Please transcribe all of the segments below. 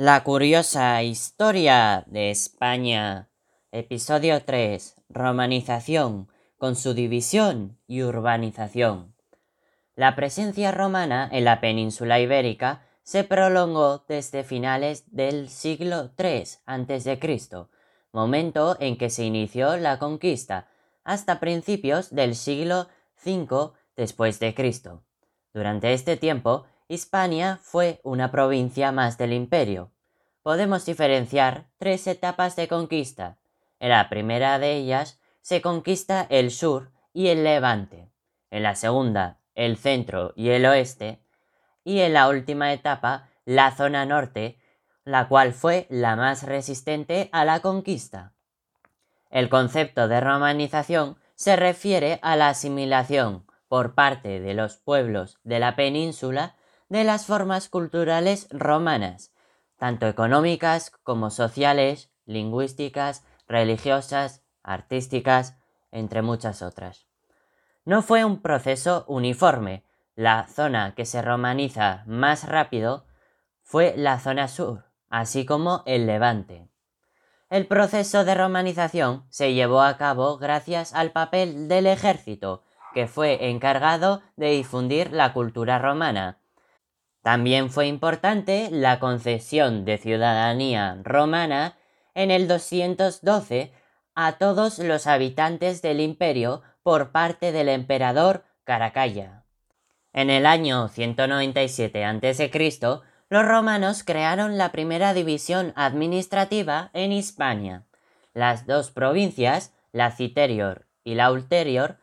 La curiosa historia de España. Episodio 3. Romanización, con su división y urbanización. La presencia romana en la península ibérica se prolongó desde finales del siglo III a.C., momento en que se inició la conquista, hasta principios del siglo V después de Cristo. Durante este tiempo, Hispania fue una provincia más del imperio. Podemos diferenciar tres etapas de conquista. En la primera de ellas se conquista el sur y el levante. En la segunda, el centro y el oeste. Y en la última etapa, la zona norte, la cual fue la más resistente a la conquista. El concepto de romanización se refiere a la asimilación por parte de los pueblos de la península de las formas culturales romanas, tanto económicas como sociales, lingüísticas, religiosas, artísticas, entre muchas otras. No fue un proceso uniforme. La zona que se romaniza más rápido fue la zona sur, así como el levante. El proceso de romanización se llevó a cabo gracias al papel del ejército, que fue encargado de difundir la cultura romana, también fue importante la concesión de ciudadanía romana en el 212 a todos los habitantes del imperio por parte del emperador Caracalla. En el año 197 a.C., los romanos crearon la primera división administrativa en Hispania. Las dos provincias, la Citerior y la Ulterior,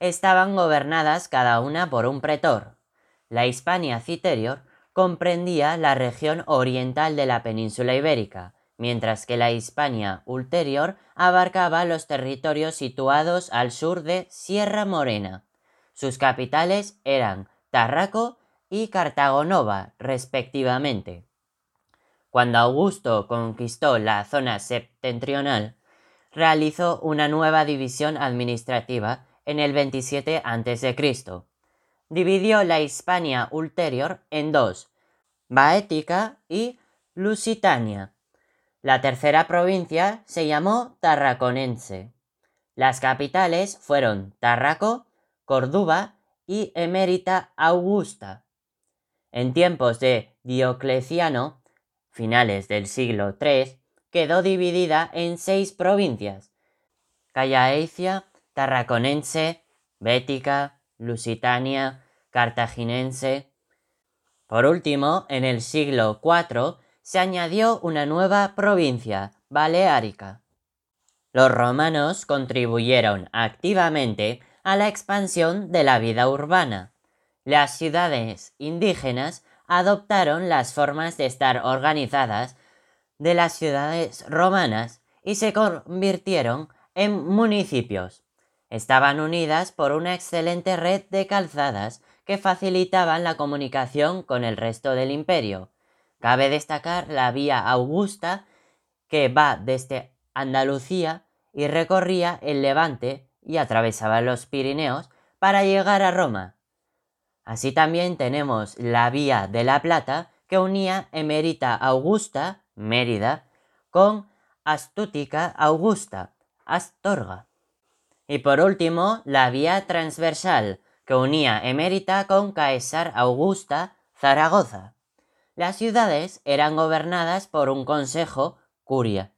estaban gobernadas cada una por un pretor. La Hispania Citerior comprendía la región oriental de la península ibérica, mientras que la Hispania ulterior abarcaba los territorios situados al sur de Sierra Morena. Sus capitales eran Tarraco y Cartagonova, respectivamente. Cuando Augusto conquistó la zona septentrional, realizó una nueva división administrativa en el 27 a.C dividió la Hispania ulterior en dos, Baética y Lusitania. La tercera provincia se llamó Tarraconense. Las capitales fueron Tarraco, Córdoba y Emérita Augusta. En tiempos de Diocleciano, finales del siglo III, quedó dividida en seis provincias: Callaecia, Tarraconense, Bética, lusitania, cartaginense. Por último, en el siglo IV se añadió una nueva provincia, Baleárica. Los romanos contribuyeron activamente a la expansión de la vida urbana. Las ciudades indígenas adoptaron las formas de estar organizadas de las ciudades romanas y se convirtieron en municipios estaban unidas por una excelente red de calzadas que facilitaban la comunicación con el resto del imperio. Cabe destacar la vía Augusta que va desde Andalucía y recorría el Levante y atravesaba los Pirineos para llegar a Roma. Así también tenemos la vía de la Plata que unía Emerita Augusta, Mérida, con Astútica Augusta, Astorga. Y por último, la vía transversal, que unía Emérita con Caesar Augusta, Zaragoza. Las ciudades eran gobernadas por un consejo, curia.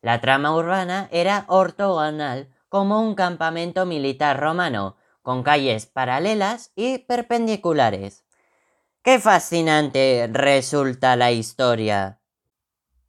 La trama urbana era ortogonal como un campamento militar romano, con calles paralelas y perpendiculares. ¡Qué fascinante resulta la historia!